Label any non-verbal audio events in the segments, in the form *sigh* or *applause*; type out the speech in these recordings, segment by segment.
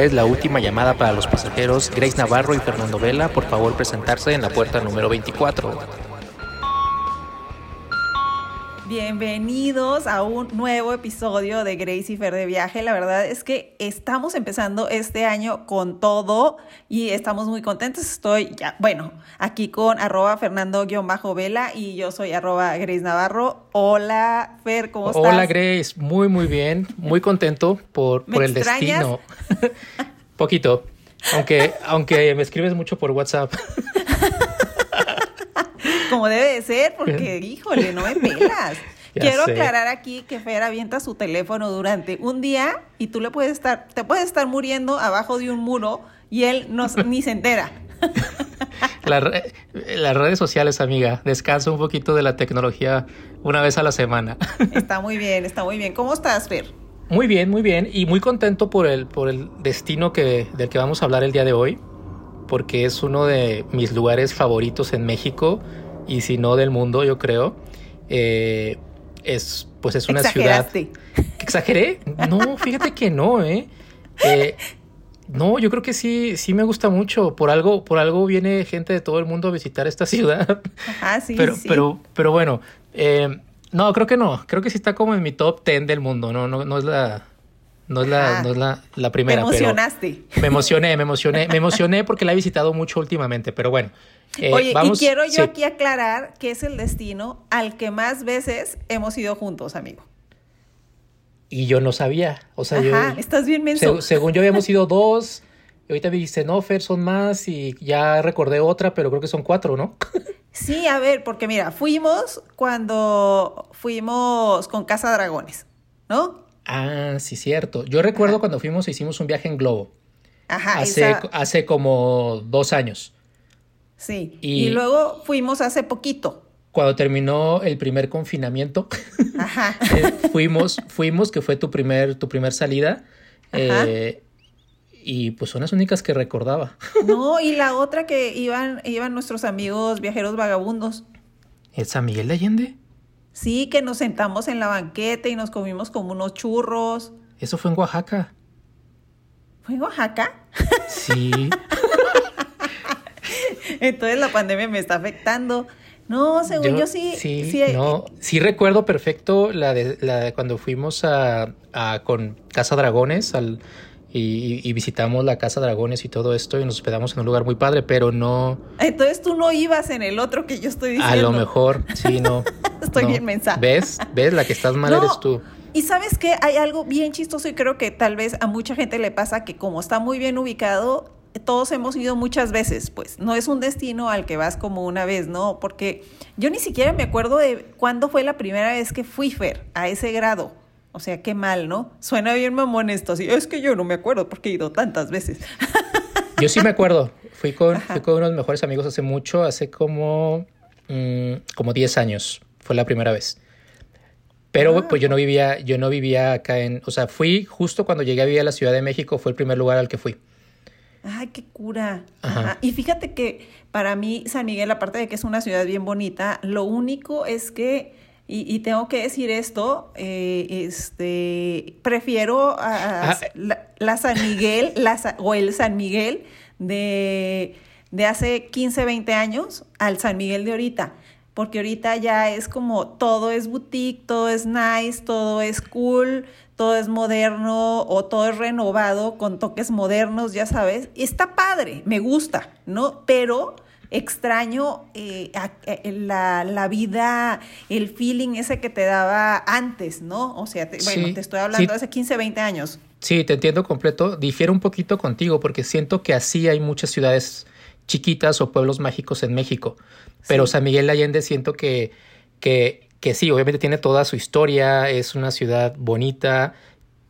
Es la última llamada para los pasajeros Grace Navarro y Fernando Vela. Por favor, presentarse en la puerta número 24. Bienvenidos a un nuevo episodio de Grace y Fer de Viaje. La verdad es que estamos empezando este año con todo y estamos muy contentos. Estoy ya, bueno, aquí con arroba Fernando-Vela y yo soy arroba Grace Navarro. Hola, Fer, ¿cómo estás? Hola, Grace. Muy, muy bien. Muy contento por, por el destino. *laughs* Poquito. Aunque, aunque me escribes mucho por WhatsApp. *laughs* como debe de ser, porque *laughs* híjole, no me pelas. *laughs* Quiero aclarar aquí que Fer avienta su teléfono durante un día y tú le puedes estar, te puedes estar muriendo abajo de un muro y él no, ni se entera. *laughs* las redes sociales, amiga, descansa un poquito de la tecnología una vez a la semana. Está muy bien, está muy bien. ¿Cómo estás, Fer? Muy bien, muy bien. Y muy contento por el, por el destino que, del que vamos a hablar el día de hoy, porque es uno de mis lugares favoritos en México y si no del mundo, yo creo. Eh, es, pues es una ciudad. ¿Exageré? No, fíjate que no, ¿eh? ¿eh? No, yo creo que sí, sí me gusta mucho. Por algo, por algo viene gente de todo el mundo a visitar esta ciudad. Ah, sí, pero, sí. Pero, pero bueno, eh, no, creo que no. Creo que sí está como en mi top 10 del mundo. No, no, no es la, no es la, no es la, la primera. Me emocionaste. me emocioné, me emocioné, me emocioné porque la he visitado mucho últimamente. Pero bueno, eh, Oye, y quiero yo aquí aclarar que es el destino al que más veces hemos ido juntos, amigo. Y yo no sabía. O sea, Ajá, estás bien menso. según yo habíamos ido dos. Y ahorita me dijiste, no, Fer, son más. Y ya recordé otra, pero creo que son cuatro, ¿no? *laughs* sí, a ver, porque mira, fuimos cuando fuimos con Casa Dragones, ¿no? Ah, sí, cierto. Yo recuerdo cuando fuimos e hicimos un viaje en globo. Ajá, hace, hace como dos años. Sí. Y, luego fuimos hace poquito. Cuando terminó el primer confinamiento, Ajá. *laughs* Eh, fuimos, fuimos, que fue tu primer, tu primer salida. Eh, y pues son las únicas que recordaba. *laughs* No, y la otra que iban, iban nuestros amigos viajeros vagabundos. ¿Es San Miguel de Allende? Sí, que nos sentamos en la banqueta y nos comimos como unos churros. Eso fue en Oaxaca. ¿Fue en Oaxaca? Sí. *laughs* Entonces la pandemia me está afectando. No, según yo, sí. Sí, no, sí recuerdo perfecto la de, la cuando fuimos a, con Casa Dragones al, y, visitamos la Casa Dragones y todo esto y nos hospedamos en un lugar muy padre, pero no. Entonces tú no ibas en el otro que yo estoy diciendo. A lo mejor, sí, no. *laughs* *laughs* estoy bien mensaje. ¿Ves? ¿Ves? La que estás mal eres tú. Y sabes que hay algo bien chistoso y creo que tal vez a mucha gente le pasa que como está muy bien ubicado, todos hemos ido muchas veces, pues no es un destino al que vas como una vez, ¿no? Porque yo ni siquiera me acuerdo de cuándo fue la primera vez que fui Fer a ese grado. O sea, qué mal, ¿no? Suena bien mamón esto, así, es que yo no me acuerdo porque he ido tantas veces. Yo sí me acuerdo, fui con, fui con unos mejores amigos hace mucho, hace como, mm, como 10 años, fue la primera vez. Pero ah. pues yo no vivía, yo no vivía acá en, o sea, fui justo cuando llegué a vivir a la Ciudad de México, fue el primer lugar al que fui. Ay, qué cura. Y fíjate que para mí San Miguel, aparte de que es una ciudad bien bonita, lo único es que, y, tengo que decir esto, eh, este, prefiero a, ah. la, San Miguel *laughs* o el San Miguel de, de hace 15, 20 años al San Miguel de ahorita porque ahorita ya es como todo es boutique, todo es nice, todo es cool, todo es moderno o todo es renovado con toques modernos, ya sabes. Está padre, me gusta, ¿no? Pero extraño eh, eh, la, vida, el feeling ese que te daba antes, ¿no? O sea, bueno, te estoy hablando de hace 15, 20 años. Sí, te entiendo completo. Difiero un poquito contigo porque siento que así hay muchas ciudades chiquitas o pueblos mágicos en México. Pero San Miguel Allende siento que, que que sí, obviamente tiene toda su historia, es una ciudad bonita,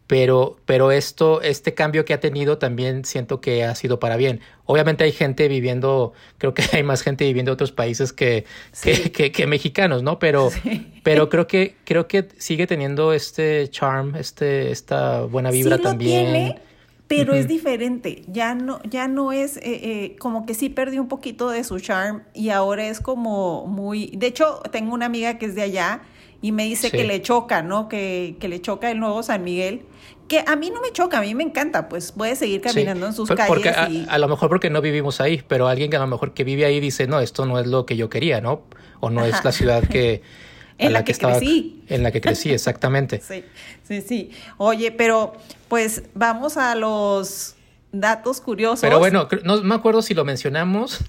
pero, pero esto, este cambio que ha tenido también siento que ha sido para bien. Obviamente hay gente viviendo, creo que *laughs* hay más gente viviendo en otros países que, que, que, mexicanos, ¿no? Pero, *laughs* pero creo que, creo que sigue teniendo este charm, este, esta buena vibra sí también. Lo tiene, pero es diferente. Ya no, ya no es eh, eh, como que sí perdió un poquito de su charm y ahora es como muy. De hecho, tengo una amiga que es de allá y me dice que le choca, ¿no? Que, que le choca el nuevo San Miguel que a mí no me choca, a mí me encanta, pues puede seguir caminando en sus calles. Porque a, lo mejor porque no vivimos ahí, pero alguien que a lo mejor que vive ahí dice, no, esto no es lo que yo quería, ¿no? O no es la ciudad que... *laughs* en la, que, crecí. En la que crecí, *laughs* exactamente. sí, sí, sí. Oye, pero pues vamos a los datos curiosos. Pero bueno, no me acuerdo si lo mencionamos,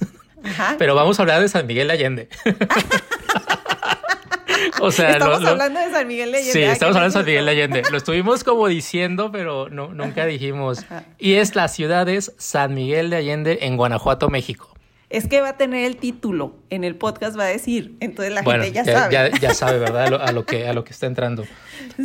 Ajá. *laughs* pero vamos a hablar de San Miguel Allende. *laughs* o sea, estamos hablando de San Miguel de Allende. Sí, estamos hablando de San Miguel de Allende. Lo estuvimos como diciendo, pero no, nunca dijimos. Y es la ciudad es San Miguel de Allende en Guanajuato, México. Es que va a tener el título en el podcast, va a decir. Entonces la gente ya, sabe. Ya, ya, sabe, *laughs* ¿verdad? A lo, que, a lo que está entrando. *laughs*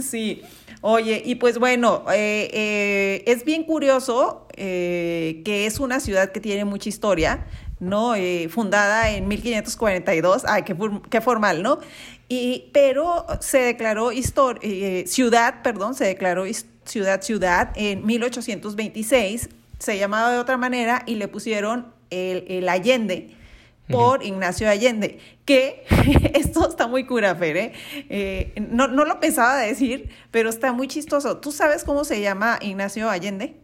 Sí. Oye, y pues bueno, eh, eh, es bien curioso eh, que es una ciudad que tiene mucha historia, ¿no? fundada en 1542. Ay, qué, qué formal, ¿no? Y, pero se declaró eh, ciudad, perdón, se declaró ciudad ciudad en 1826, se llamaba de otra manera y le pusieron el, Allende por Ignacio Allende, que *laughs* esto está muy cura, ¿eh? ¿eh? no, no lo pensaba decir, pero está muy chistoso. ¿Tú sabes cómo se llama Ignacio Allende?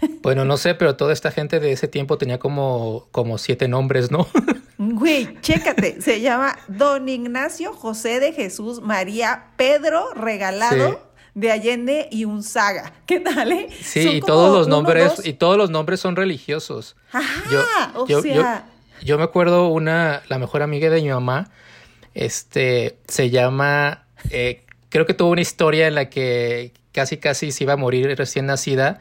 *laughs* Bueno, no sé, pero toda esta gente de ese tiempo tenía como, como siete nombres, ¿no? *laughs* Güey, chécate, se llama Don Ignacio José de Jesús María Pedro Regalado. De Allende y Unzaga. *laughs* ¿Qué tal? Eh? Sí, y todos los nombres y todos los nombres son religiosos. Ajá, yo, o sea... yo, me acuerdo una la mejor amiga de mi mamá, este se llama eh, creo que tuvo una historia en la que casi casi se iba a morir recién nacida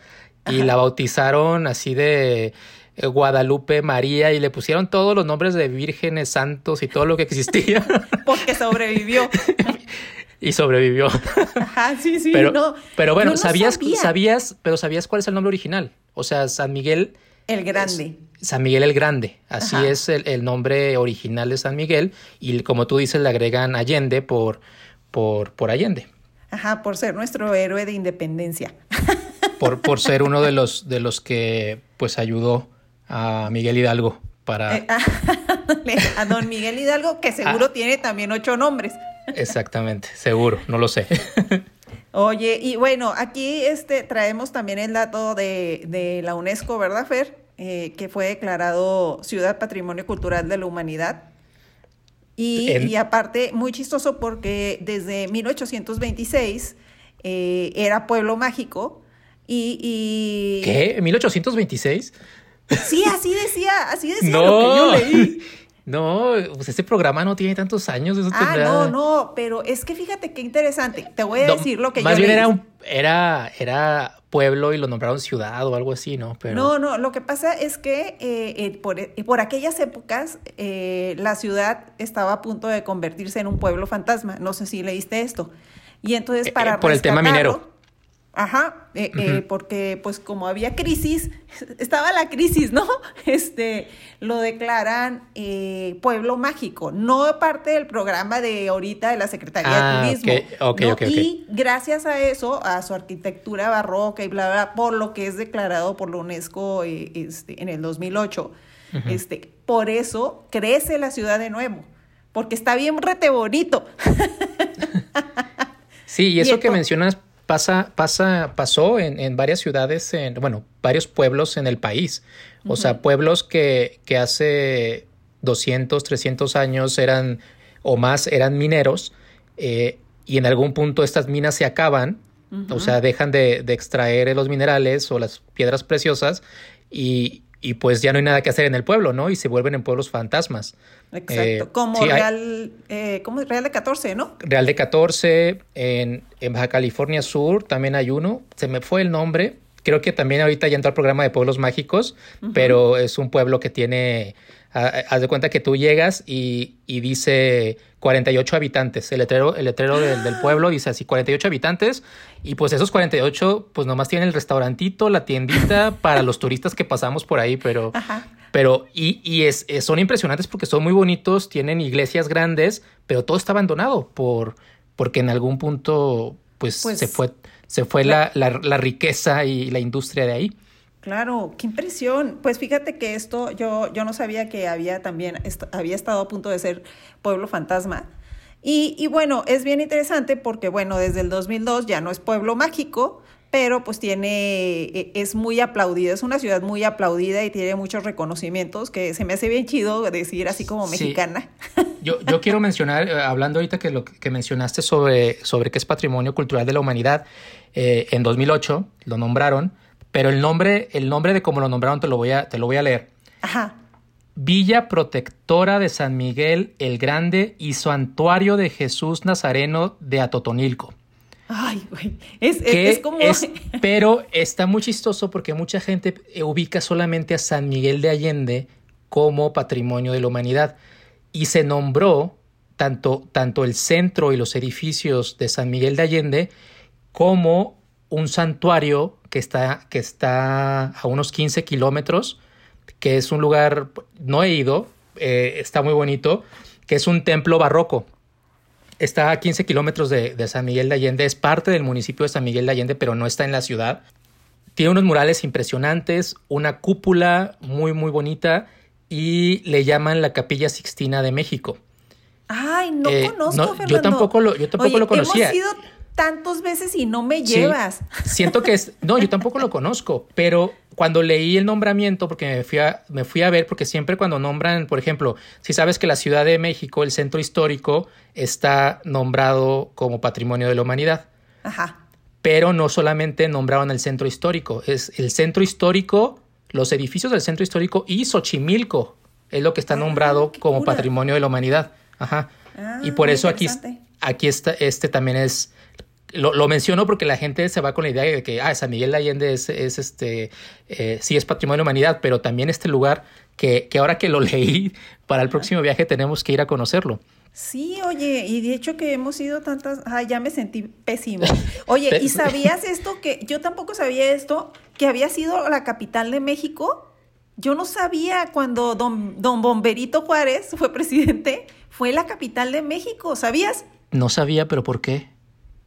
y la bautizaron así de eh, Guadalupe María y le pusieron todos los nombres de vírgenes, santos y todo lo que existía. *laughs* Porque sobrevivió. *laughs* y sobrevivió. Ajá, sí, sí. Pero, pero bueno, sabías, sabías, pero sabías cuál es el nombre original. O sea, San Miguel. El Grande. San Miguel el Grande. Así es el, el, nombre original de San Miguel. Y como tú dices, le agregan Allende por, por, por Allende. Ajá, por ser nuestro héroe de independencia. *laughs* Por, por ser uno de los, de los que pues ayudó a Miguel Hidalgo para... Eh, *laughs* a don Miguel Hidalgo, que seguro ah. tiene también ocho nombres. Exactamente, seguro, no lo sé. Oye, y bueno, aquí este, traemos también el dato de, la UNESCO, ¿verdad, Fer? Eh, que fue declarado Ciudad Patrimonio Cultural de la Humanidad. Y, aparte, muy chistoso porque desde 1826 eh, era pueblo mágico y, y... ¿Qué? ¿1826? Sí, así decía, así decía *laughs* lo que yo leí. No, pues este programa no tiene tantos años. ah, no, no, pero es que fíjate qué interesante. Te voy a decir lo que más bien era un era era pueblo y lo nombraron ciudad o algo así, ¿no? Pero... No, no, lo que pasa es que eh, eh, por, eh, por, aquellas épocas la ciudad estaba a punto de convertirse en un pueblo fantasma. No sé si leíste esto. Y entonces para por el tema minero. Ajá, eh, eh, porque pues como había crisis, *laughs* estaba la crisis, ¿no? *laughs* Este, lo declaran eh, pueblo mágico, no parte del programa de ahorita de la Secretaría de ah, Turismo. y gracias a eso, a su arquitectura barroca y bla, bla, por lo que es declarado por la UNESCO este, en el 2008, este, por eso crece la ciudad de nuevo, porque está bien rete bonito. *laughs* sí, y eso que mencionas pasa, pasa, pasó en, en, varias ciudades, en, bueno, varios pueblos en el país. O sea, pueblos que, que hace 200, 300 años eran o más eran mineros eh, y en algún punto estas minas se acaban, o sea, dejan de, de, extraer los minerales o las piedras preciosas y, y pues ya no hay nada que hacer en el pueblo, ¿no? Y se vuelven en pueblos fantasmas. Exacto, eh, como Real, eh, ¿cómo es? Real de 14, ¿no? Real de 14, en, en, Baja California Sur también hay uno, se me fue el nombre, creo que también ahorita ya entró al programa de pueblos mágicos, pero es un pueblo que tiene haz de cuenta que tú llegas y, y, dice 48 habitantes. El letrero, el letrero del, del, pueblo dice así 48 habitantes. Y pues esos 48, pues nomás tienen el restaurantito, la tiendita para los turistas que pasamos por ahí, pero. Pero, y, y es, son impresionantes porque son muy bonitos, tienen iglesias grandes, pero todo está abandonado por, porque en algún punto, pues, pues se fue, se fue la, la, la riqueza y la industria de ahí. Claro, qué impresión. Pues fíjate que esto yo, yo no sabía que había también, había estado a punto de ser pueblo fantasma. Y, y, bueno, es bien interesante porque, bueno, desde el 2002 ya no es pueblo mágico, pero pues tiene, e, es muy aplaudida, es una ciudad muy aplaudida y tiene muchos reconocimientos que se me hace bien chido decir así como mexicana. Yo, yo quiero mencionar, eh, hablando ahorita que lo que mencionaste sobre, sobre que es patrimonio cultural de la humanidad, eh, en 2008 lo nombraron, pero el nombre, el nombre de cómo lo nombraron te lo voy a, te lo voy a leer. Ajá. Villa Protectora de San Miguel el Grande y Santuario de Jesús Nazareno de Atotonilco. Ay, güey. Es, como. *laughs* pero está muy chistoso porque mucha gente ubica solamente a San Miguel de Allende como patrimonio de la humanidad. Y se nombró tanto, tanto el centro y los edificios de San Miguel de Allende como un santuario que está, que está a unos 15 kilómetros que es un lugar, no he ido, eh, está muy bonito, que es un templo barroco. Está a 15 kilómetros de, San Miguel de Allende, es parte del municipio de San Miguel de Allende, pero no está en la ciudad. Tiene unos murales impresionantes, una cúpula muy, muy bonita y le llaman la Capilla Sixtina de México. Ay, no eh, conozco, Yo tampoco lo, yo tampoco lo conocía tantas veces y no me llevas. siento que es, no, yo tampoco lo conozco, pero cuando leí el nombramiento, porque me fui, a, me fui a ver, porque siempre cuando nombran, por ejemplo, si sabes que la Ciudad de México, el centro histórico, está nombrado como Patrimonio de la Humanidad. Ajá. Pero no solamente nombraron el centro histórico, es el centro histórico, los edificios del centro histórico y Xochimilco es lo que está ah, nombrado como Patrimonio de la Humanidad. Ajá. Ah, y por eso aquí, aquí está, este también es lo, menciono porque la gente se va con la idea de que ah, San Miguel de Allende es, este, eh, sí es patrimonio de la humanidad, pero también este lugar que, que ahora que lo *laughs* leí, para el próximo viaje tenemos que ir a conocerlo. Sí, oye, y de hecho que hemos ido tantas, ay, ya me sentí pésimo. *laughs* Oye, ¿y sabías esto que yo tampoco sabía esto, que había sido la capital de México? Yo no sabía cuando don, don Bomberito Juárez fue presidente, fue la capital de México, ¿sabías? No sabía, pero ¿por qué?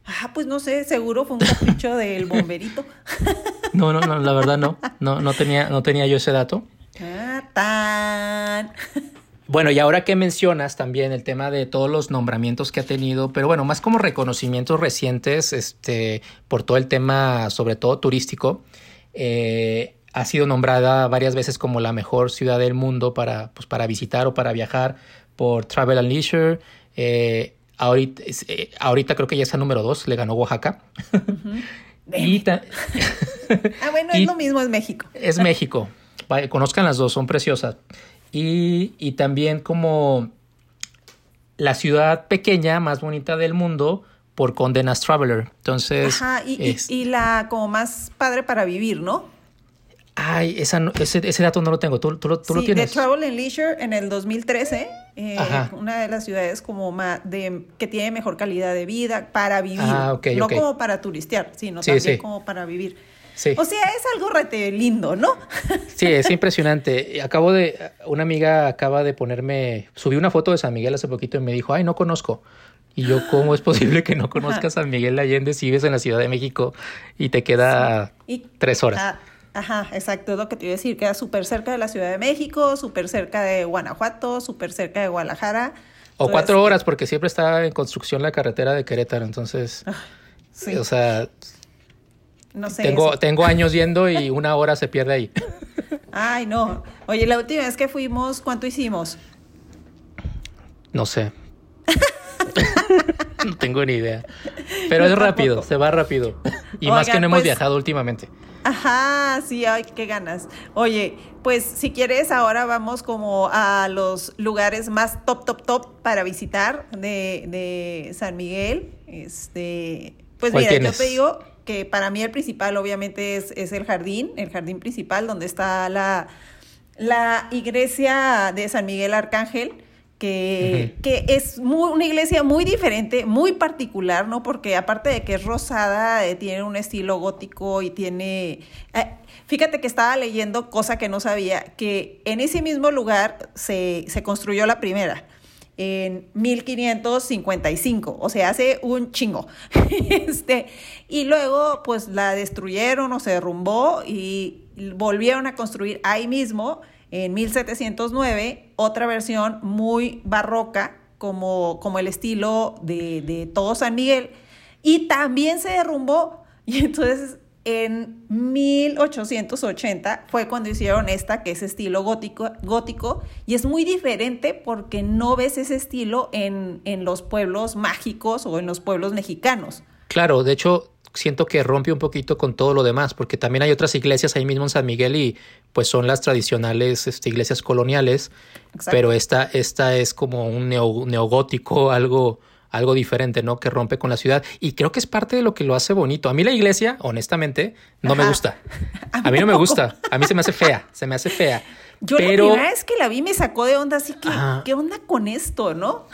Ah, pues no sé, seguro fue un capricho del bomberito. No, no, no, la verdad no. No, no tenía, no tenía yo ese dato. Ah, tan. Bueno, y ahora que mencionas también el tema de todos los nombramientos que ha tenido, pero bueno, más como reconocimientos recientes, este, por todo el tema, sobre todo turístico, eh, ha sido nombrada varias veces como la mejor ciudad del mundo para, pues, para visitar o para viajar por Travel and Leisure. Eh, Ahorita, eh, ahorita creo que ya está número dos, le ganó Oaxaca. *laughs* ah, bueno, es lo mismo, es México. Es México. conozcan las dos, son preciosas. Y, y, también como la ciudad pequeña más bonita del mundo por Condenas Traveler. Entonces. Ajá, y, y, la como más padre para vivir, ¿no? Ay, esa, ese, ese dato no lo tengo. ¿Tú, tú, tú sí, lo tienes? De Travel and Leisure en el 2013, eh, una de las ciudades como más de, que tiene mejor calidad de vida para vivir. Ah, no como para turistear, sino también como para vivir. O sea, es algo rete lindo, ¿no? Sí, es impresionante. Acabo de, una amiga acaba de ponerme, subí una foto de San Miguel hace poquito y me dijo, ay, no conozco. Y yo, ¿cómo es posible que no conozcas San Miguel Allende si vives en la Ciudad de México y te queda tres horas? Ah, Ajá, exacto, es lo que te iba a decir, queda súper cerca de la Ciudad de México, súper cerca de Guanajuato, súper cerca de Guadalajara. O cuatro horas, porque siempre está en construcción la carretera de Querétaro, entonces, sí. o sea, no sé. Tengo, tengo años yendo y una hora se pierde ahí. *laughs* Ay, no. Oye, la última vez que fuimos, ¿cuánto hicimos? No sé. *laughs* no tengo ni idea. Pero es rápido, se va rápido. Y más que no hemos pues, viajado últimamente. Ajá, sí, ay, qué ganas. Oye, pues si quieres, ahora vamos como a los lugares más top, top, top para visitar de, de San Miguel. Este, pues mira, yo te digo que para mí el principal obviamente es, es el jardín, el jardín principal donde está la, la iglesia de San Miguel Arcángel que, que es muy, una iglesia muy diferente, muy particular, ¿no? Porque aparte de que es rosada, eh, tiene un estilo gótico y tiene... Eh, fíjate que estaba leyendo, cosa que no sabía, que en ese mismo lugar se, se construyó la primera en 1555, o sea, hace un chingo. *laughs* este, y luego, pues la destruyeron o se derrumbó y volvieron a construir ahí mismo en 1709 otra versión muy barroca como, como el estilo de, de todo San Miguel. Y también se derrumbó. *laughs* Y entonces en 1880 fue cuando hicieron esta, que es estilo gótico, gótico, y es muy diferente porque no ves ese estilo en, en los pueblos mágicos o en los pueblos mexicanos. Claro, de hecho, siento que rompe un poquito con todo lo demás, porque también hay otras iglesias ahí mismo en San Miguel y pues son las tradicionales este, iglesias coloniales, pero esta, esta es como un neogótico, algo algo diferente, ¿no? Que rompe con la ciudad. Y creo que es parte de lo que lo hace bonito. A mí la iglesia, honestamente, no me gusta. *laughs* A mí, no me gusta. A mí se me hace fea, se me hace fea. Yo pero... la primera vez que la vi me sacó de onda, así que, ¿qué onda con esto, no?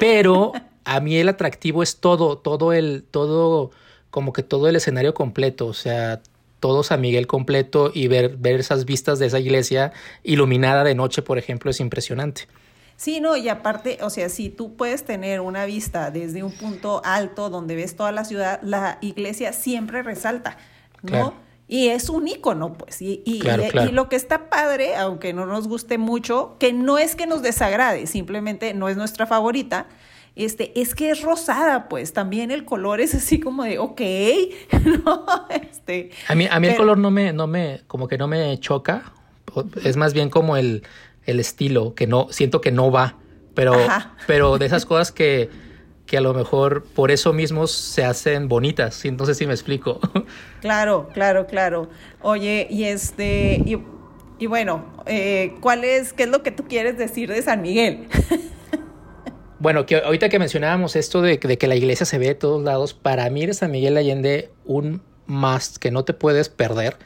pero *laughs* a mí el atractivo es todo, todo el, todo, como que todo el escenario completo, o sea, todo San Miguel completo y ver, ver esas vistas de esa iglesia iluminada de noche, por ejemplo, es impresionante. Sí, no, y aparte, o sea, si tú puedes tener una vista desde un punto alto donde ves toda la ciudad, la iglesia siempre resalta, ¿no? Y es un ícono, pues. Y, y, y, lo que está padre, aunque no nos guste mucho, que no es que nos desagrade, simplemente no es nuestra favorita, este, es que es rosada, pues. También el color es así como de, ok, *laughs* ¿no? Este, a mí, a mí el color no me, no me, como que no me choca. Es más bien como el, el estilo, que no, siento que no va, pero, pero de esas *laughs* cosas que, que a lo mejor por eso mismo se hacen bonitas, entonces sí me explico. *laughs* Claro, claro, claro. Oye, y este, y, bueno, eh, ¿cuál es, qué es lo que tú quieres decir de San Miguel? Bueno, que ahorita que mencionábamos esto de, de, que la iglesia se ve de todos lados, para mí es San Miguel Allende un must que no te puedes perder,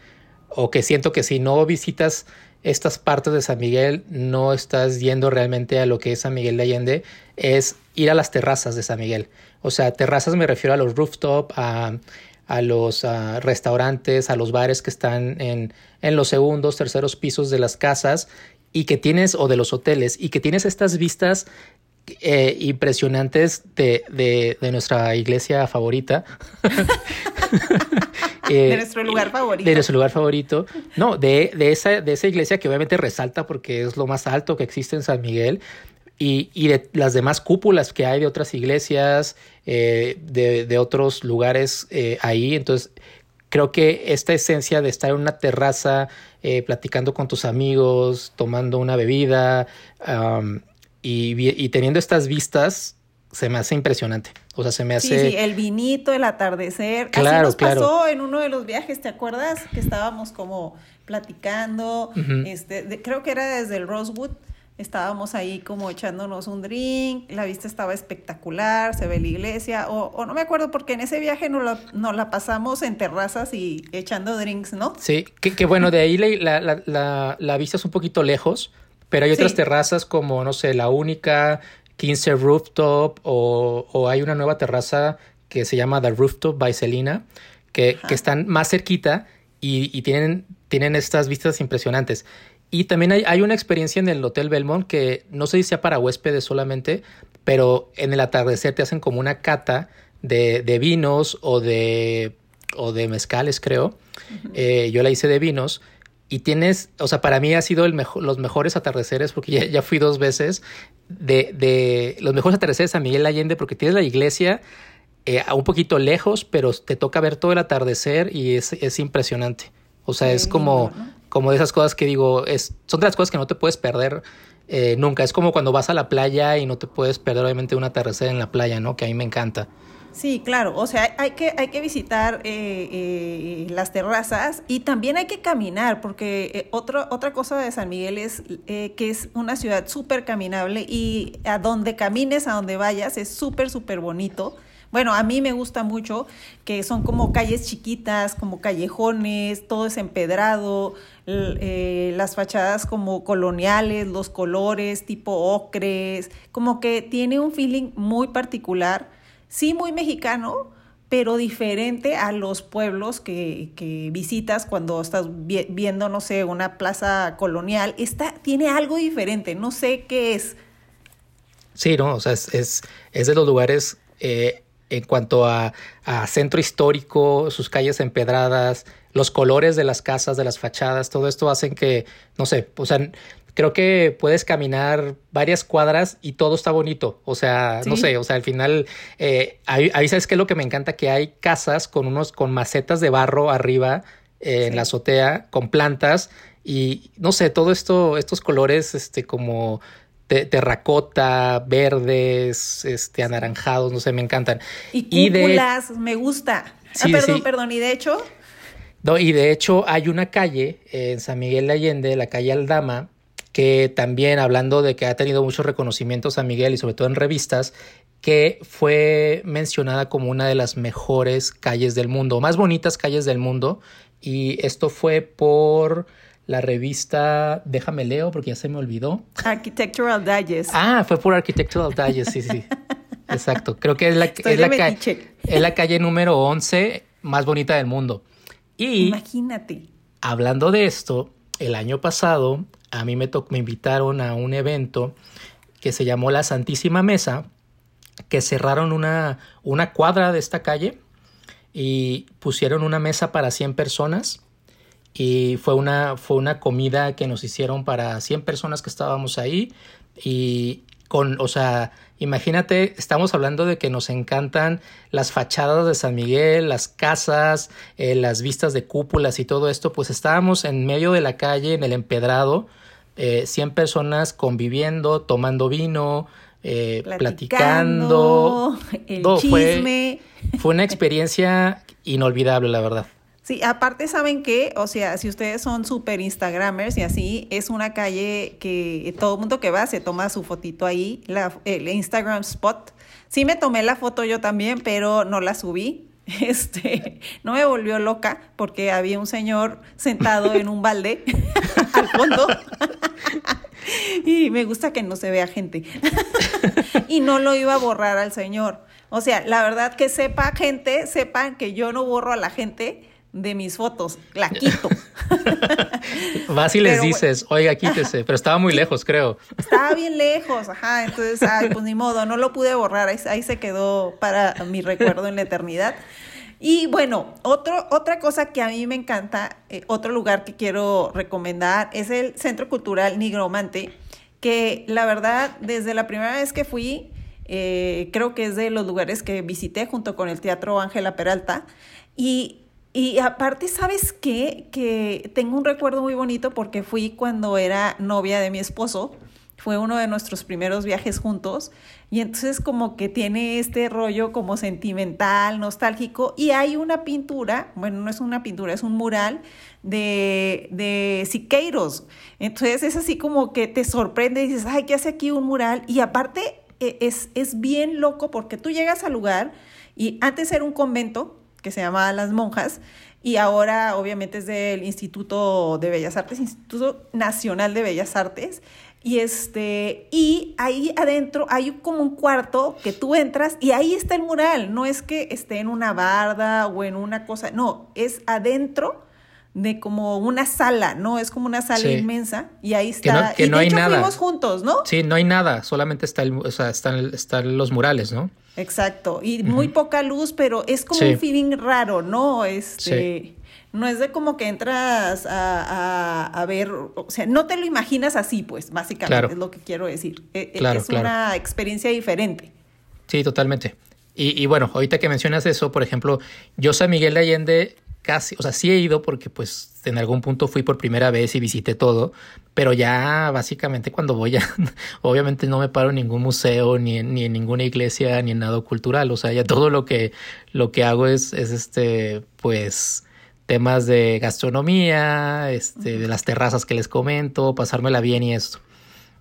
o que siento que si no visitas estas partes de San Miguel no estás yendo realmente a lo que es San Miguel de Allende, es ir a las terrazas de San Miguel. O sea, terrazas me refiero a los rooftop, a, los restaurantes, a los bares que están en, en los segundos, terceros pisos de las casas y que tienes, o de los hoteles, y que tienes estas vistas eh, impresionantes de, de, de, nuestra iglesia favorita. *laughs* de nuestro lugar favorito. De nuestro lugar favorito. No, de, de, esa, de esa iglesia que obviamente resalta porque es lo más alto que existe en San Miguel. Y, y de las demás cúpulas que hay de otras iglesias, eh, de, de, otros lugares eh, ahí. Entonces, creo que esta esencia de estar en una terraza, eh, platicando con tus amigos, tomando una bebida y, y, teniendo estas vistas, se me hace impresionante. O sea, se me hace. Sí, sí, el vinito, el atardecer. Claro, Así nos pasó en uno de los viajes, ¿te acuerdas? Que estábamos como platicando. este, creo que era desde el Rosewood. Estábamos ahí como echándonos un drink, la vista estaba espectacular, se ve la iglesia, o, no me acuerdo porque en ese viaje nos la, nos la pasamos en terrazas y echando drinks, ¿no? Sí, que, bueno, de ahí la, la, la, la, vista es un poquito lejos, pero hay otras terrazas como, no sé, la única, 15 Rooftop o, hay una nueva terraza que se llama The Rooftop by Celina, que, que están más cerquita y, tienen, tienen estas vistas impresionantes. Y también hay, hay, una experiencia en el Hotel Belmont que no sé si sea para huéspedes solamente, pero en el atardecer te hacen como una cata de, de vinos o de, o de mezcales, creo. Eh, yo la hice de vinos y tienes, o sea, para mí ha sido el los mejores atardeceres, porque ya, ya fui dos veces, de, de, los mejores atardeceres a Miguel Allende, porque tienes la iglesia eh, un poquito lejos, pero te toca ver todo el atardecer y es, es impresionante. O sea, es como, como de esas cosas que digo, es, son de las cosas que no te puedes perder eh, nunca. Es como cuando vas a la playa y no te puedes perder obviamente un atardecer en la playa, ¿no? Que a mí me encanta. Sí, claro, o sea, hay que, hay que visitar eh, eh, las terrazas y también hay que caminar, porque eh, otra cosa de San Miguel es que es una ciudad súper caminable y a donde camines, a donde vayas, es súper, súper bonito. Bueno, a mí me gusta mucho que son como calles chiquitas, como callejones, todo es empedrado, las fachadas como coloniales, los colores tipo ocres, como que tiene un feeling muy particular sí muy mexicano, pero diferente a los pueblos que, que visitas cuando estás viendo, no sé, una plaza colonial. Esta tiene algo diferente, no sé qué es. Sí, no, o sea, es, es, es de los lugares eh, en cuanto a, a, centro histórico, sus calles empedradas, los colores de las casas, de las fachadas, todo esto hacen que, no sé, o sea, creo que puedes caminar varias cuadras y todo está bonito. O sea, no sé, o sea, al final, eh, ahí, sabes qué es lo que me encanta, que hay casas con unos, con macetas de barro arriba eh, en la azotea, con plantas y no sé, todo esto, estos colores, este, como terracota, verdes, este, anaranjados, no sé, me encantan. Y cúpulas, me gusta. ah, perdón, perdón, y de hecho... No, y de hecho hay una calle en San Miguel de Allende, la calle Aldama, que también hablando de que ha tenido muchos reconocimientos a Miguel y sobre todo en revistas, que fue mencionada como una de las mejores calles del mundo, más bonitas calles del mundo. Y esto fue por la revista, déjame leo porque ya se me olvidó. Architectural Digest. Ah, fue por Architectural Digest, sí, sí. *laughs* Exacto. Creo que es la, es la, es la calle número 11 más bonita del mundo. Y imagínate. Hablando de esto, el año pasado a mí me, me invitaron a un evento que se llamó La Santísima Mesa, que cerraron una, una cuadra de esta calle y pusieron una mesa para 100 personas y fue una, fue una comida que nos hicieron para 100 personas que estábamos ahí y con, o sea, imagínate, estamos hablando de que nos encantan las fachadas de San Miguel, las casas, eh, las vistas de cúpulas y todo esto, pues estábamos en medio de la calle, en el empedrado, eh, 100 personas conviviendo, tomando vino, eh, platicando, el chisme. Fue, fue una experiencia inolvidable, la verdad. Sí, aparte saben que, o sea, si ustedes son super Instagramers y así, es una calle que todo el mundo que va se toma su fotito ahí, la, el Instagram spot. Sí me tomé la foto yo también, pero no la subí. *laughs* Este, no me volvió loca porque había un señor sentado en un balde *laughs* al fondo. *laughs* y me gusta que no se vea gente. y no lo iba a borrar al señor. O sea, la verdad que sepa gente, sepan que yo no borro a la gente de mis fotos, la quito. *laughs* Vas y les dices, oiga, quítese, pero estaba muy lejos, creo. Estaba bien lejos, ajá, entonces, ay, pues ni modo, no lo pude borrar, ahí, se quedó para mi recuerdo en la eternidad. Y bueno, otro, otra cosa que a mí me encanta, eh, otro lugar que quiero recomendar es el Centro Cultural Nigromante, que la verdad, desde la primera vez que fui, eh, creo que es de los lugares que visité junto con el Teatro Ángela Peralta. Y y aparte, ¿sabes qué? Que tengo un recuerdo muy bonito porque fui cuando era novia de mi esposo. Fue uno de nuestros primeros viajes juntos. Y entonces como que tiene este rollo como sentimental, nostálgico. Y hay una pintura, bueno, no es una pintura, es un mural de, de Siqueiros. Entonces es así como que te sorprende y dices, ay, ¿qué hace aquí un mural? Y aparte e, es, es bien loco porque tú llegas al lugar y antes era un convento que se llama Las Monjas, y ahora obviamente es del Instituto de Bellas Artes, Instituto Nacional de Bellas Artes. Y este, y ahí adentro hay como un cuarto que tú entras y ahí está el mural. No es que esté en una barda o en una cosa, no, es adentro de como una sala, ¿no? Es como una sala inmensa y ahí está. Que no, y de hecho fuimos juntos, ¿no? Sí, no hay nada, solamente está el, o sea, están, están los murales, ¿no? Exacto, y muy poca luz, pero es como un feeling raro, ¿no? Este, no es de como que entras a, ver, o sea, no te lo imaginas así, pues, básicamente es lo que quiero decir. E, e, es una experiencia diferente. Sí, totalmente. Y, y, bueno, ahorita que mencionas eso, por ejemplo, yo San Miguel de Allende casi, o sea, sí he ido porque pues en algún punto fui por primera vez y visité todo, pero ya básicamente cuando voy *laughs* obviamente no me paro en ningún museo, ni en, ni en ninguna iglesia, ni en nada cultural, o sea, ya todo lo que, lo que hago es, es este, pues temas de gastronomía, este, de las terrazas que les comento, pasármela bien y esto.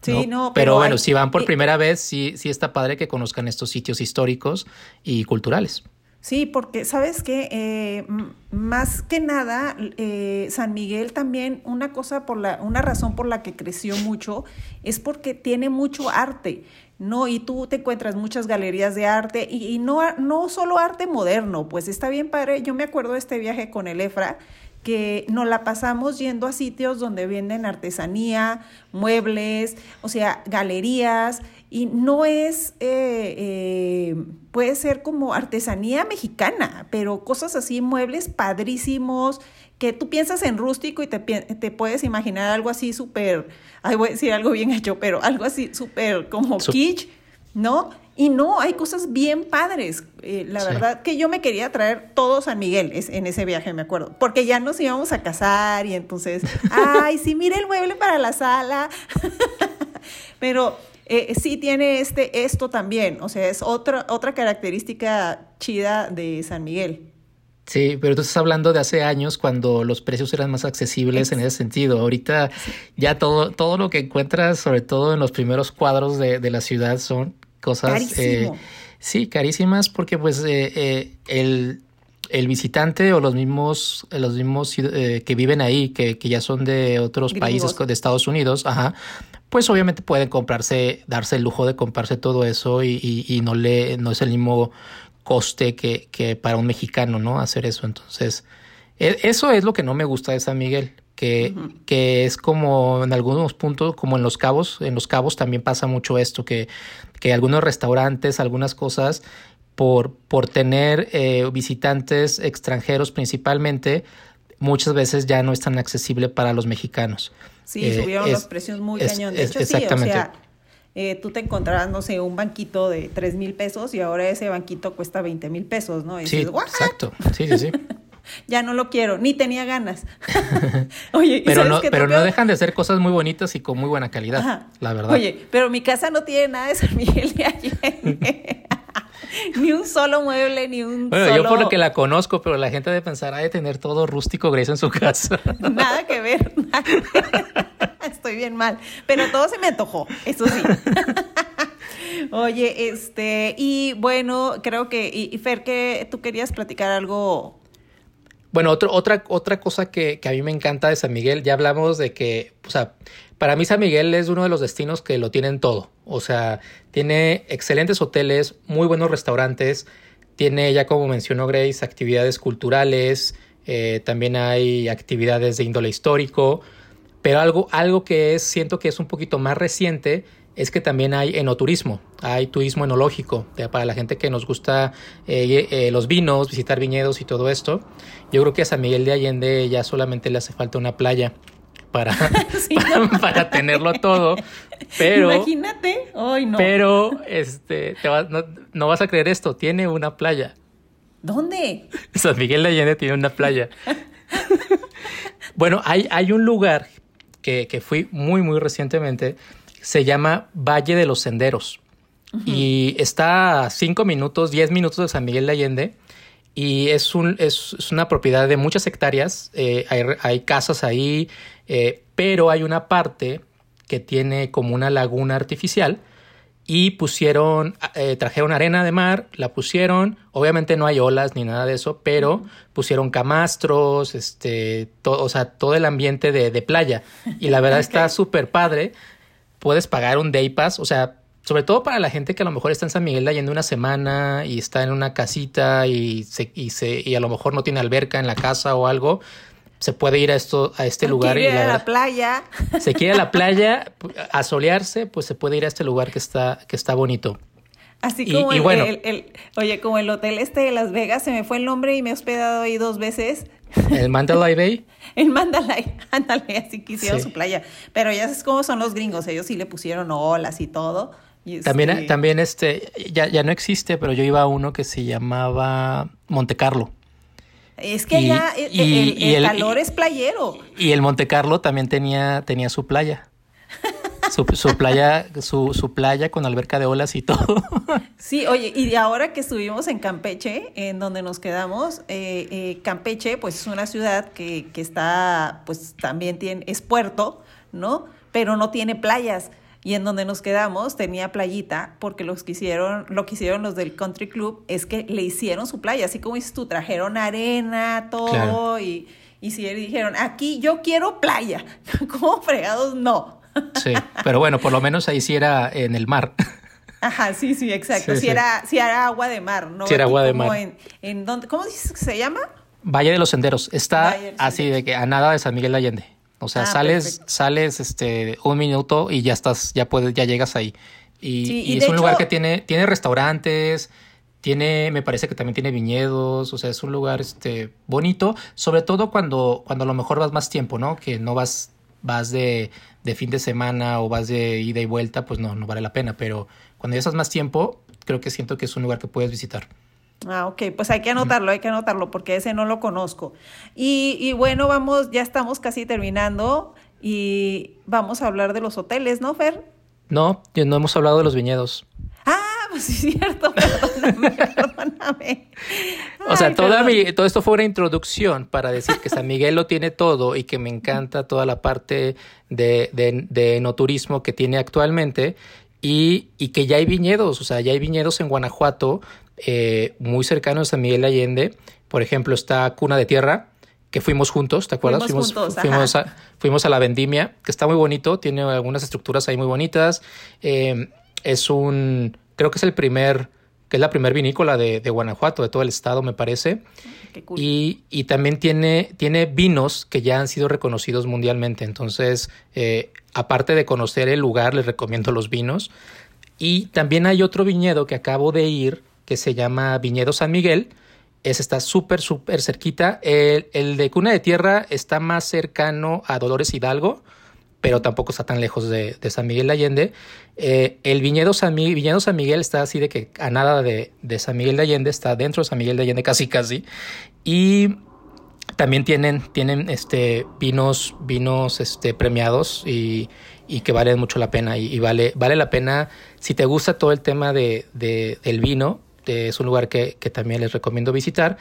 Sí, no, pero, bueno, si van por primera vez, sí, sí está padre que conozcan estos sitios históricos y culturales. Sí, porque sabes que eh, más que nada, eh, San Miguel también, una cosa por la, una razón por la que creció mucho es porque tiene mucho arte, ¿no? Y tú te encuentras muchas galerías de arte y, no, no solo arte moderno, pues está bien padre. Yo me acuerdo de este viaje con el EFRA que nos la pasamos yendo a sitios donde venden artesanía, muebles, o sea, galerías, y no es, eh, eh, puede ser como artesanía mexicana, pero cosas así, muebles padrísimos, que tú piensas en rústico y te, te puedes imaginar algo así súper, ay, voy a decir algo bien hecho, pero algo así súper como kitsch, ¿no? Y no, hay cosas bien padres. Eh, la verdad que yo me quería traer todo San Miguel en ese viaje, me acuerdo. Porque ya nos íbamos a casar y entonces, *laughs* ay, sí, mire el mueble para la sala. *laughs* Pero eh, sí tiene este, esto también. O sea, es otra, otra característica chida de San Miguel. Sí, pero tú estás hablando de hace años cuando los precios eran más accesibles en ese sentido. Ahorita ya todo, todo lo que encuentras, sobre todo en los primeros cuadros de, de la ciudad, son cosas... Eh, sí, carísimas porque pues eh, eh, el, el, visitante o los mismos, los mismos que viven ahí, que, que, ya son de otros países de Estados Unidos, ajá, pues obviamente pueden comprarse, darse el lujo de comprarse todo eso y, y, no le, no es el mismo coste que, que, para un mexicano, ¿no? Hacer eso. Entonces, e, eso es lo que no me gusta de San Miguel que, que es como en algunos puntos, como en los cabos, en los cabos también pasa mucho esto, que, que algunos restaurantes, algunas cosas, por, por tener eh, visitantes extranjeros principalmente, muchas veces ya no es tan accesible para los mexicanos. Sí, eh, subieron los precios muy cañón. De hecho, sí, o sea, eh, tú te encontrarás, no sé, un banquito de 3 mil pesos y ahora ese banquito cuesta 20 mil pesos, ¿no? sí, exacto. Sí, sí, sí. *laughs* ya no lo quiero, ni tenía ganas. *laughs* Oye, pero no, pero no dejan de ser cosas muy bonitas y con muy buena calidad, la verdad. Oye, pero mi casa no tiene nada de San Miguel de Allende. *laughs* *laughs* ni un solo mueble, ni un bueno, yo por lo que la conozco, pero la gente debe pensar, hay de tener todo rústico gris en su casa. *laughs* nada que ver, *laughs* Estoy bien mal. Pero todo se me antojó, eso sí. Oye, este, y bueno, creo que, y, Fer, que tú querías platicar algo bueno, otra, otra cosa que, a mí me encanta de San Miguel, ya hablamos de que, o sea, para mí San Miguel es uno de los destinos que lo tienen todo. O sea, tiene excelentes hoteles, muy buenos restaurantes, tiene, ya como mencionó Grace, actividades culturales, eh, también hay actividades de índole histórico, pero algo, algo que es, siento que es un poquito más reciente es que también hay enoturismo, hay turismo enológico, para la gente que nos gusta eh, eh, los vinos, visitar viñedos y todo esto. Yo creo que a San Miguel de Allende ya solamente le hace falta una playa para, *laughs* *laughs* para, tenerlo todo. Pero. Imagínate. Hoy no. Pero este, te no, no, vas a creer esto. Tiene una playa. ¿Dónde? *laughs* San Miguel de Allende tiene una playa. bueno, hay, hay un lugar que, que fui muy, muy recientemente se llama Valle de los Senderos. Y está a 5 minutos, 10 minutos de San Miguel de Allende. Y es, un, es, una propiedad de muchas hectáreas. Eh, hay, casas ahí, eh, pero hay una parte que tiene como una laguna artificial. Y pusieron, eh, trajeron arena de mar, la pusieron. Obviamente no hay olas ni nada de eso, pero pusieron camastros, este, o sea, todo el ambiente de, de playa. Y la verdad *laughs* está súper padre puedes pagar un day pass, o sea, sobre todo para la gente que a lo mejor está en San Miguel de Allende una semana y está en una casita y, se, y, se, y a lo mejor no tiene alberca en la casa o algo, se puede ir a esto a este lugar y ir a la playa. *laughs* Se quiere a la playa a solearse, pues se puede ir a este lugar que está que está bonito. Así como el, bueno, el, oye, como el hotel este de Las Vegas, se me fue el nombre y me he hospedado ahí dos veces. ¿El Mandalay Bay? *laughs* el Mandalay, *laughs* ándale, así que hicieron su playa. Pero ya sabes cómo son los gringos, ellos sí le pusieron olas y todo. También, este también este, ya, ya no existe, pero yo iba a uno que se llamaba Monte Carlo. Es que allá el, calor es playero. Y el Monte Carlo también tenía, tenía su playa. Su, playa, su, su, playa con alberca de olas y todo. Sí, oye, y ahora que estuvimos en Campeche, en donde nos quedamos, eh, eh, Campeche, pues es una ciudad que, que está, pues también tiene, es puerto, ¿no? Pero no tiene playas. Y en donde nos quedamos tenía playita porque los que hicieron, lo que hicieron los del country club es que le hicieron su playa, así como dices tú, trajeron arena, todo y, y si dijeron, aquí yo quiero playa, *laughs* como fregados no, Sí, pero bueno, por lo menos ahí sí era en el mar. Ajá, sí, sí, exacto. si, Era, si era agua de mar, ¿no? Si era agua de mar. En, en ¿Cómo dices que se llama? Valle de los Senderos. Está así de que a nada de San Miguel de Allende. O sea, ah, sales, sales este un minuto y ya estás, ya puedes, ya llegas ahí. Y, es un lugar que tiene, tiene restaurantes, tiene, me parece que también tiene viñedos, o sea, es un lugar este bonito, sobre todo cuando, cuando a lo mejor vas más tiempo, ¿no? Que no vas, vas de, de fin de semana o vas de ida y vuelta, pues no, no vale la pena. Pero cuando ya estás más tiempo, creo que siento que es un lugar que puedes visitar. Ah, ok, pues hay que anotarlo, hay que anotarlo porque ese no lo conozco. Y, y bueno, vamos, ya estamos casi terminando y vamos a hablar de los hoteles, ¿no, Fer? No, no hemos hablado de los viñedos. Pues *laughs* sí, es cierto, perdóname, *laughs* perdóname. o sea, toda mi, todo esto fue una introducción para decir que San Miguel lo tiene todo y que me encanta toda la parte de, de, de no turismo que tiene actualmente y, y, que ya hay viñedos, o sea, ya hay viñedos en Guanajuato eh, muy cercanos a San Miguel Allende. Por ejemplo, está Cuna de Tierra, que fuimos juntos, ¿te acuerdas? Fuimos, juntos, fuimos, a, fuimos, a, la Vendimia, que está muy bonito, tiene algunas estructuras ahí muy bonitas. Eh, es un, creo que es el primer, que es la primer vinícola de, de Guanajuato, de todo el estado, me parece. y, y, también tiene, tiene vinos que ya han sido reconocidos mundialmente. Entonces, eh, aparte de conocer el lugar, les recomiendo los vinos. Y también hay otro viñedo que acabo de ir, que se llama Viñedo San Miguel. Es, está súper, súper cerquita. El, el, de Cuna de Tierra está más cercano a Dolores Hidalgo, pero tampoco está tan lejos de, San Miguel de Allende. Eh, el Viñedo San, Viñedo Miguel está así de que a nada de, San Miguel de Allende, está dentro de San Miguel de Allende casi casi. Y también tienen, tienen este, vinos, vinos este, premiados y, y que valen mucho la pena. Y, vale, vale la pena, si te gusta todo el tema de, de del vino, es un lugar que, también les recomiendo visitar.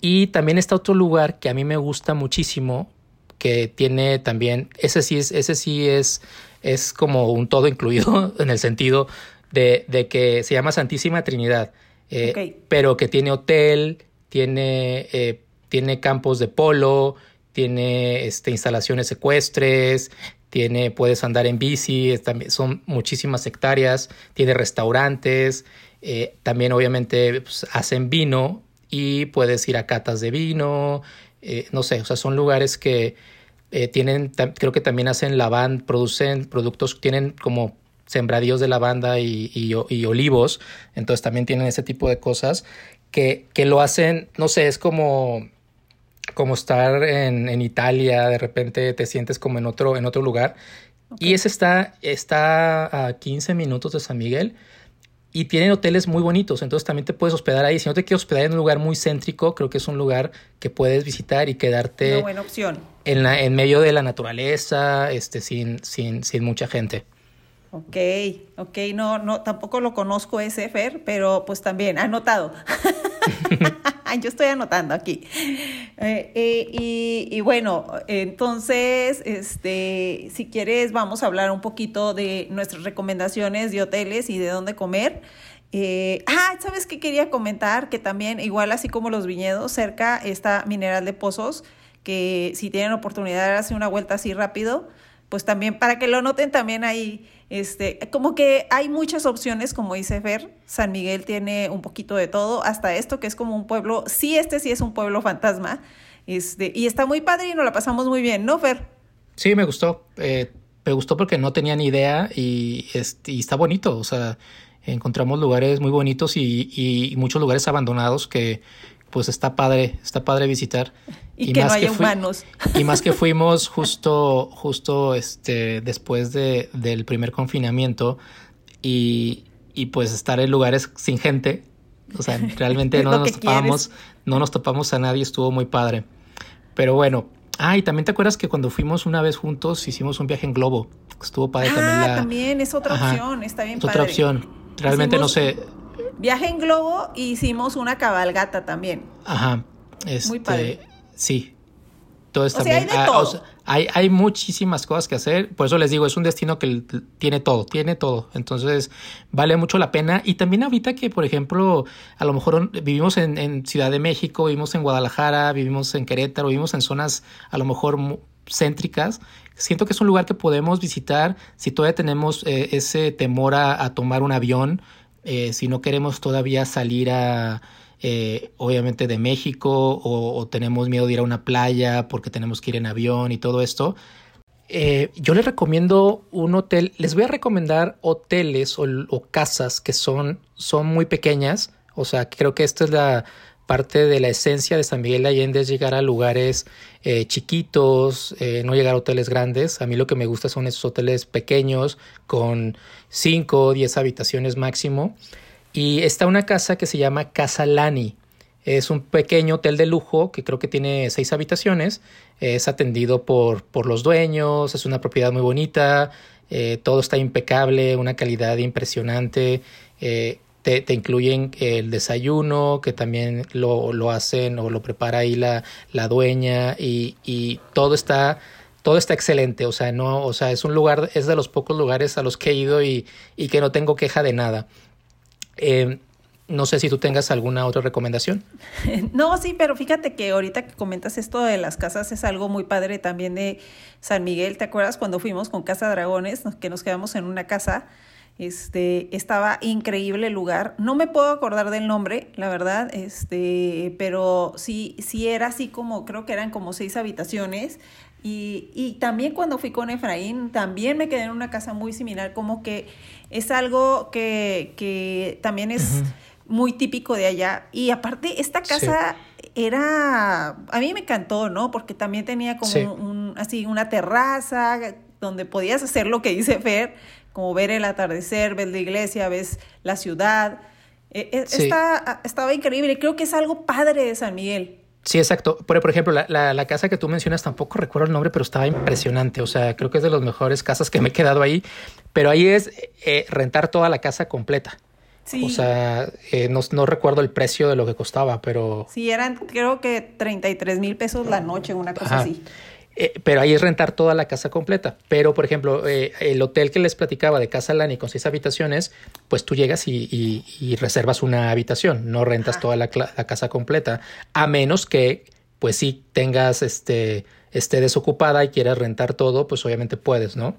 Y también está otro lugar que a mí me gusta muchísimo, que tiene también, ese sí es, ese sí es, es como un todo incluido *laughs* en el sentido de, que se llama Santísima Trinidad, eh, pero que tiene hotel, tiene, eh, tiene campos de polo, tiene este, instalaciones secuestres, tiene, puedes andar en bici, son muchísimas hectáreas, tiene restaurantes, eh, también obviamente pues, hacen vino y puedes ir a catas de vino, eh, no sé, o sea, son lugares que eh, tienen, creo que también hacen lavanda, producen productos, tienen como sembradíos de lavanda y, y, olivos, entonces también tienen ese tipo de cosas que, que lo hacen, no sé, es como como estar en, en, Italia, de repente te sientes como en otro, en otro lugar. Y ese está, está a 15 minutos de San Miguel y tienen hoteles muy bonitos, entonces también te puedes hospedar ahí. Si no te quieres hospedar en un lugar muy céntrico, creo que es un lugar que puedes visitar y quedarte Una buena opción. En, la, en medio de la naturaleza, este, sin, sin, sin mucha gente. Ok, ok, no, no, tampoco lo conozco ese Fer, pero pues también, anotado. *laughs* Yo estoy anotando aquí. Eh, eh, y, bueno, entonces, este, si quieres, vamos a hablar un poquito de nuestras recomendaciones de hoteles y de dónde comer. Eh, ah, ¿sabes qué quería comentar? Que también, igual así como los viñedos, cerca está Mineral de Pozos, que si tienen oportunidad de hacer una vuelta así rápido, pues también para que lo noten también ahí, este, como que hay muchas opciones, como dice Fer, San Miguel tiene un poquito de todo, hasta esto que es como un pueblo, sí, este sí es un pueblo fantasma, este, y está muy padre y nos la pasamos muy bien, ¿no, Fer? Sí, me gustó, eh, me gustó porque no tenía ni idea y, este, y está bonito, o sea, encontramos lugares muy bonitos y, y muchos lugares abandonados que pues está padre, está padre visitar. *laughs* Y, que no haya humanos. Y más que *laughs* fuimos justo, justo este, después de, del primer confinamiento y, y pues estar en lugares sin gente. O sea, *laughs* realmente no nos topamos, no nos topamos a nadie, estuvo muy padre. Pero bueno, ah, y también te acuerdas que cuando fuimos una vez juntos hicimos un viaje en globo. Estuvo padre ah, también. La... también es otra opción, está bien es otra opción. Realmente no sé Viaje en globo y hicimos una cabalgata también. Ajá. Este, Muy padre. Sí. Todo está bien. Hay, de todo. hay, hay, muchísimas cosas que hacer. Por eso les digo, es un destino que tiene todo, tiene todo. Entonces, vale mucho la pena. Y también ahorita que, por ejemplo, a lo mejor vivimos en, en Ciudad de México, vivimos en Guadalajara, vivimos en Querétaro, vivimos en zonas a lo mejor céntricas. Siento que es un lugar que podemos visitar si todavía tenemos eh, ese temor a, a tomar un avión eh, si no queremos todavía salir a, eh, obviamente de México o, tenemos miedo de ir a una playa porque tenemos que ir en avión y todo esto, eh, yo les recomiendo un hotel, les voy a recomendar hoteles o, casas que son, son muy pequeñas, o sea, creo que esta es la parte de la esencia de San Miguel de Allende es llegar a lugares eh, chiquitos, eh, no llegar a hoteles grandes. A mí lo que me gusta son esos hoteles pequeños con 5 o 10 habitaciones máximo. Y está una casa que se llama Casa Lani. Es un pequeño hotel de lujo que creo que tiene seis habitaciones. Es atendido por, por los dueños, es una propiedad muy bonita, eh, todo está impecable, una calidad impresionante. Te, incluyen el desayuno, que también lo, lo hacen o lo prepara ahí la, la dueña y, y, todo está todo está excelente, o sea, no, o sea, es un lugar, es de los pocos lugares a los que he ido y, y que no tengo queja de nada. Eh, no sé si tú tengas alguna otra recomendación. *laughs* No, sí, pero fíjate que ahorita que comentas esto de las casas es algo muy padre también de San Miguel. ¿Te acuerdas cuando fuimos con Casa Dragones, que nos quedamos en una casa? Este, estaba increíble el lugar. No me puedo acordar del nombre, la verdad, este, pero sí, sí era así como, creo que eran como seis habitaciones. Y, y también cuando fui con Efraín, también me quedé en una casa muy similar, como que es algo que, que también es muy típico de allá. Y aparte, esta casa era, a mí me encantó, ¿no? Porque también tenía como un, así una terraza donde podías hacer lo que dice Fer, como ver el atardecer, ver la iglesia, ves la ciudad. E, e, estaba increíble. Creo que es algo padre de San Miguel. Sí, exacto. Por, por ejemplo, la, la, casa que tú mencionas, tampoco recuerdo el nombre, pero estaba impresionante. O sea, creo que es de las mejores casas que me he quedado ahí. Pero ahí es eh, rentar toda la casa completa. O sea, eh, no, no, recuerdo el precio de lo que costaba, pero... Sí, eran creo que 33 mil pesos la noche, una cosa así. Eh, pero ahí es rentar toda la casa completa. Pero, por ejemplo, eh, el hotel que les platicaba de Casa Lani con seis habitaciones, pues tú llegas y, y, reservas una habitación, no rentas toda la, la, casa completa, a menos que, pues sí, tengas este esté desocupada y quieras rentar todo, pues obviamente puedes, ¿no?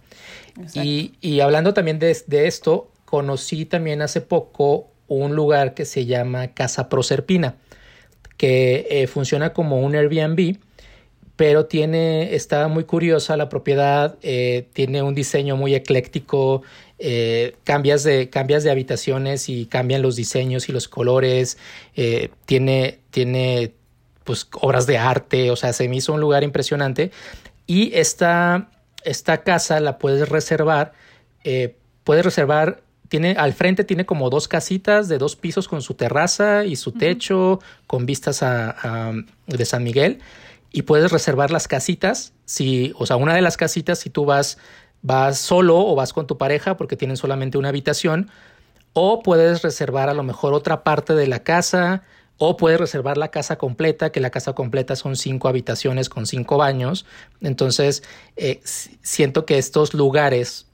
Y, y, hablando también de, de, esto, conocí también hace poco un lugar que se llama Casa Proserpina, que eh, funciona como un Airbnb, pero tiene, está muy curiosa la propiedad, eh, tiene un diseño muy ecléctico, eh, cambias, de, cambias de habitaciones y cambian los diseños y los colores, tiene, tiene pues obras de arte, o sea, se me hizo un lugar impresionante y esta, esta casa la puedes reservar, puedes reservar tiene, al frente tiene como dos casitas de dos pisos con su terraza y su techo, con vistas a, de San Miguel. Y puedes reservar las casitas, si, o sea, una de las casitas, si tú vas, vas solo o vas con tu pareja porque tienen solamente una habitación, o puedes reservar a lo mejor otra parte de la casa, o puedes reservar la casa completa, que la casa completa son cinco habitaciones con cinco baños. Entonces, eh, siento que estos lugares,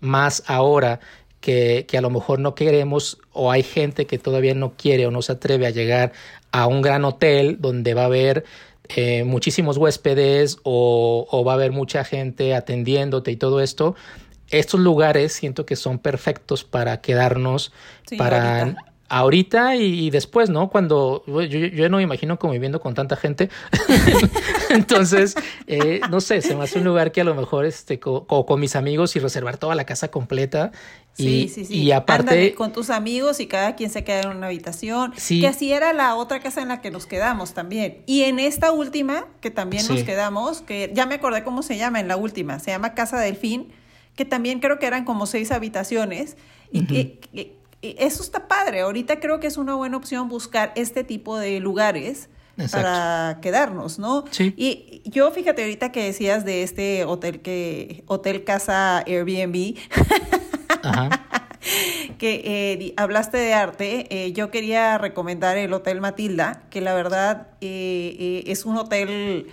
más ahora que, a lo mejor no queremos o hay gente que todavía no quiere o no se atreve a llegar a un gran hotel donde va a haber eh, muchísimos huéspedes o, va a haber mucha gente atendiéndote y todo esto. Estos lugares siento que son perfectos para quedarnos, para ahorita y, después, ¿no? Cuando yo, yo, no me imagino conviviendo con tanta gente. *laughs* Entonces, eh, no sé, se me hace un lugar que a lo mejor este, con mis amigos y reservar toda la casa completa. Y, sí, sí, sí. Y aparte. con tus amigos y cada quien se queda en una habitación. Sí. Que así era la otra casa en la que nos quedamos también. Y en esta última, que también nos quedamos, que ya me acordé cómo se llama en la última, se llama Casa Delfín, que también creo que eran como seis habitaciones. Y que eso está padre. Ahorita creo que es una buena opción buscar este tipo de lugares para quedarnos, ¿no? Sí. Y yo fíjate ahorita que decías de este hotel que hotel casa Airbnb. *laughs* que eh, hablaste de arte, eh, yo quería recomendar el Hotel Matilda, que la verdad eh, es un hotel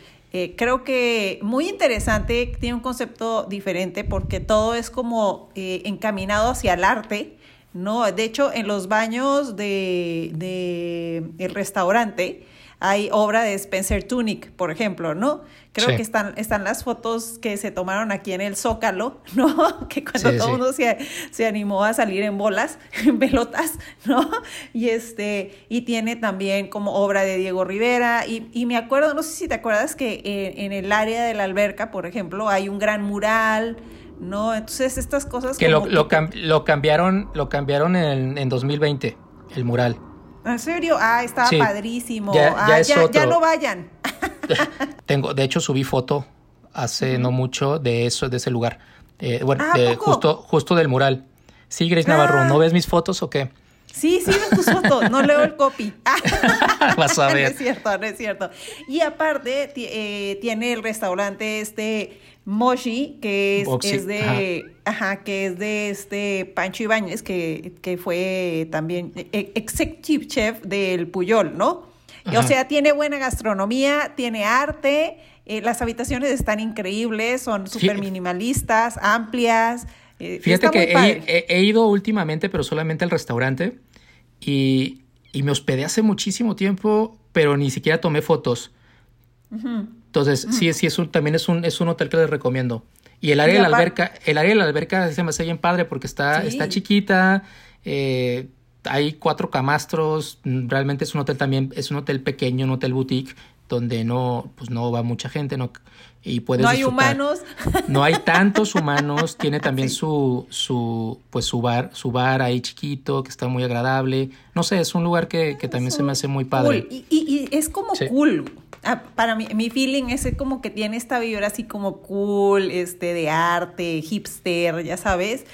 creo que muy interesante, tiene un concepto diferente porque todo es como encaminado hacia el arte no, de hecho, en los baños de, el restaurante hay obra de Spencer Tunick, por ejemplo, ¿no? Creo que están, están las fotos que se tomaron aquí en el Zócalo, *laughs* ¿no? Que cuando todo el mundo se, se, animó a salir en bolas, *laughs* en pelotas, ¿no? Y este, y tiene también como obra de Diego Rivera. Y, y me acuerdo, no sé si te acuerdas que en, en, el área de la alberca, por ejemplo, hay un gran mural. ¿No? Entonces, estas cosas. Que, lo, lo, cambiaron, lo cambiaron en, en 2020, el mural. ¿En serio? Ah, estaba padrísimo. Ya, ah, ya, no vayan. *laughs* Tengo, de hecho, subí foto hace no mucho de eso, de ese lugar. Eh, bueno, de, justo, justo del mural. Sí, Grace Navarro, ah. ¿no ves mis fotos o qué? Sí, sí ves tus fotos, no leo el copy. *laughs* Vas a *laughs* ver. no es cierto, no es cierto. Y aparte, eh, tiene el restaurante este Moshi, que es, de, ajá. que es de este Pancho Ibáñez, que, que fue también e, executive chef del Puyol, ¿no? O sea, tiene buena gastronomía, tiene arte, eh, las habitaciones están increíbles, son súper minimalistas, amplias. Eh, Fíjate que he, ido últimamente, pero solamente al restaurante, y, y, me hospedé hace muchísimo tiempo, pero ni siquiera tomé fotos. Entonces, sí, sí, es un, también es un, es un hotel que les recomiendo. Y el área de la alberca, el área de la alberca se me hace bien padre porque está, está chiquita, eh, hay cuatro camastros, realmente es un hotel también, es un hotel pequeño, un hotel boutique, donde no, pues no va mucha gente, no, y puedes No hay humanos. *laughs* No hay tantos humanos, *laughs* tiene también su, su, pues su bar, su bar ahí chiquito, que está muy agradable. No sé, es un lugar que, que también se me hace muy padre. Y, y, es como cool. Ah, para mí, mi feeling es como que tiene esta vibra así como cool, este, de arte, hipster, ya sabes.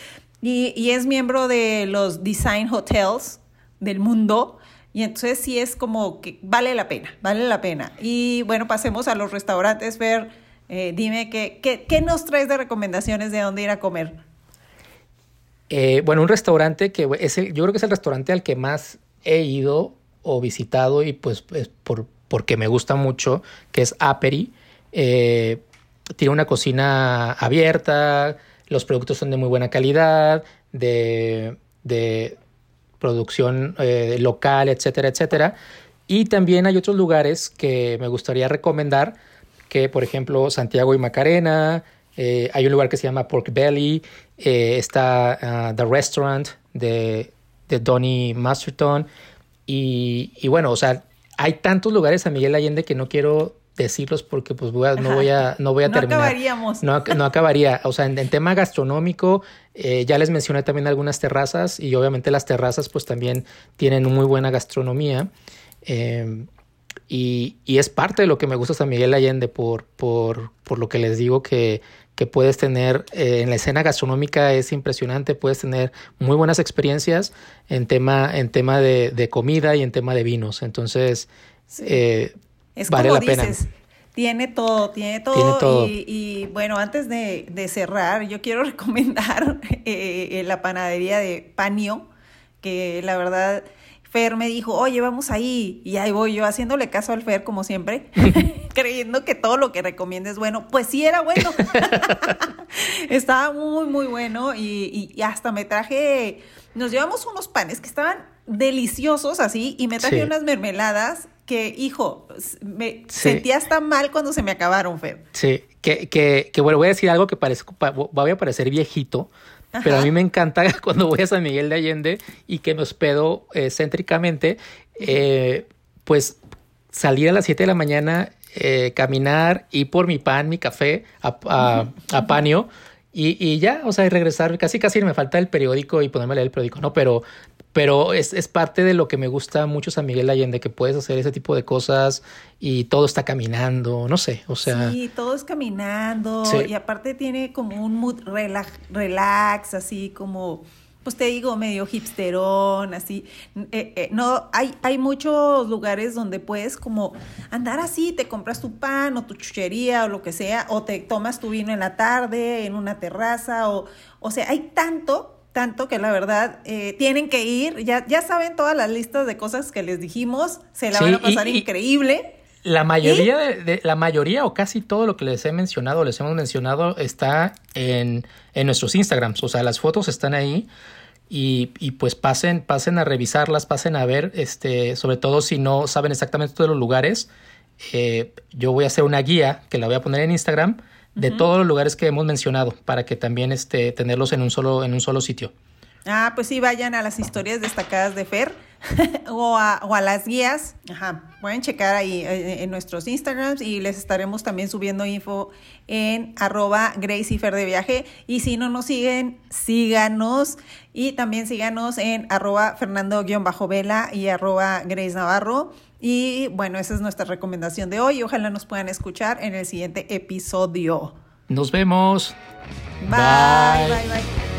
Y, y es miembro de los Design Hotels del mundo. Y entonces sí es como que vale la pena, vale la pena. Y bueno, pasemos a los restaurantes, Ver, eh, dime qué, qué, nos traes de recomendaciones de dónde ir a comer. Eh, bueno, un restaurante que es yo creo que es el restaurante al que más he ido o visitado y pues por, porque me gusta mucho, que es Aperi. Eh, tiene una cocina abierta, los productos son de muy buena calidad, de, producción eh, local, etcétera, etcétera. Y también hay otros lugares que me gustaría recomendar, que por ejemplo Santiago y Macarena, eh, hay un lugar que se llama Pork Belly, está ah, The Restaurant de, de Donny Masterton, y, y, bueno, o sea, hay tantos lugares a Miguel Allende que no quiero decirlos porque pues no voy a no voy a terminar. No acabaríamos. No, acabaría. O sea, en, tema gastronómico, eh, ya les mencioné también algunas terrazas y obviamente las terrazas pues también tienen muy buena gastronomía. Eh, y, y, es parte de lo que me gusta San Miguel Allende por, por, por lo que les digo que que puedes tener eh, en la escena gastronómica es impresionante, puedes tener muy buenas experiencias en tema, en tema de, comida y en tema de vinos. Entonces, eh, vale la pena. Tiene todo, tiene todo. Y, bueno, antes de, cerrar, yo quiero *laughs* recomendar eh, la panadería de Panio, que la verdad Fer me dijo, oye, vamos ahí. Y ahí voy yo haciéndole caso al Fer, como siempre, *laughs* creyendo que todo lo que recomienda es bueno. Pues sí, era bueno. *laughs* Estaba muy, muy bueno. Y, hasta me traje, nos llevamos unos panes que estaban deliciosos así. Y me traje unas mermeladas que, hijo, me sentía hasta mal cuando se me acabaron, Fer. Sí, que, que, que bueno, voy a decir algo que parece, voy a parecer viejito, pero a mí me encanta *laughs* cuando voy a San Miguel de Allende y que me hospedo eh, céntricamente, eh, pues salir a las 7 de la mañana, eh, caminar, ir por mi pan, mi café a, a, a Panio. Y, y, ya, o sea, y regresar, casi casi me falta el periódico y ponerme a leer el periódico, ¿no? Pero pero es, es, parte de lo que me gusta mucho San Miguel Allende, que puedes hacer ese tipo de cosas y todo está caminando, no sé, o sea... Sí, todo es caminando y aparte tiene como un mood relax, relax así como, pues te digo, medio hipsterón, así. Eh, eh, no, hay, hay muchos lugares donde puedes como andar así, te compras tu pan o tu chuchería o lo que sea, o te tomas tu vino en la tarde en una terraza, o, o sea, hay tanto tanto que la verdad eh, tienen que ir, ya, ya saben todas las listas de cosas que les dijimos, se la van a pasar increíble. La mayoría de, la mayoría o casi todo lo que les he mencionado, les hemos mencionado, está en, en nuestros Instagrams. O sea, las fotos están ahí. y, y, pues pasen, pasen a revisarlas, pasen a ver, este, sobre todo si no saben exactamente todos los lugares. Eh, yo voy a hacer una guía que la voy a poner en Instagram de todos los lugares que hemos mencionado para que también este, tenerlos en un solo, en un solo sitio. Ah, pues sí, vayan a las historias destacadas de Fer *laughs* o, a, las guías. Ajá, pueden checar ahí eh, en, nuestros Instagrams y les estaremos también subiendo info en arroba Grace y Fer de Viaje. Y si no nos siguen, síganos. Y también síganos en arroba Fernando-Vela y arroba Grace Navarro. Y bueno, esa es nuestra recomendación de hoy. Ojalá nos puedan escuchar en el siguiente episodio. Nos vemos. bye, bye. bye.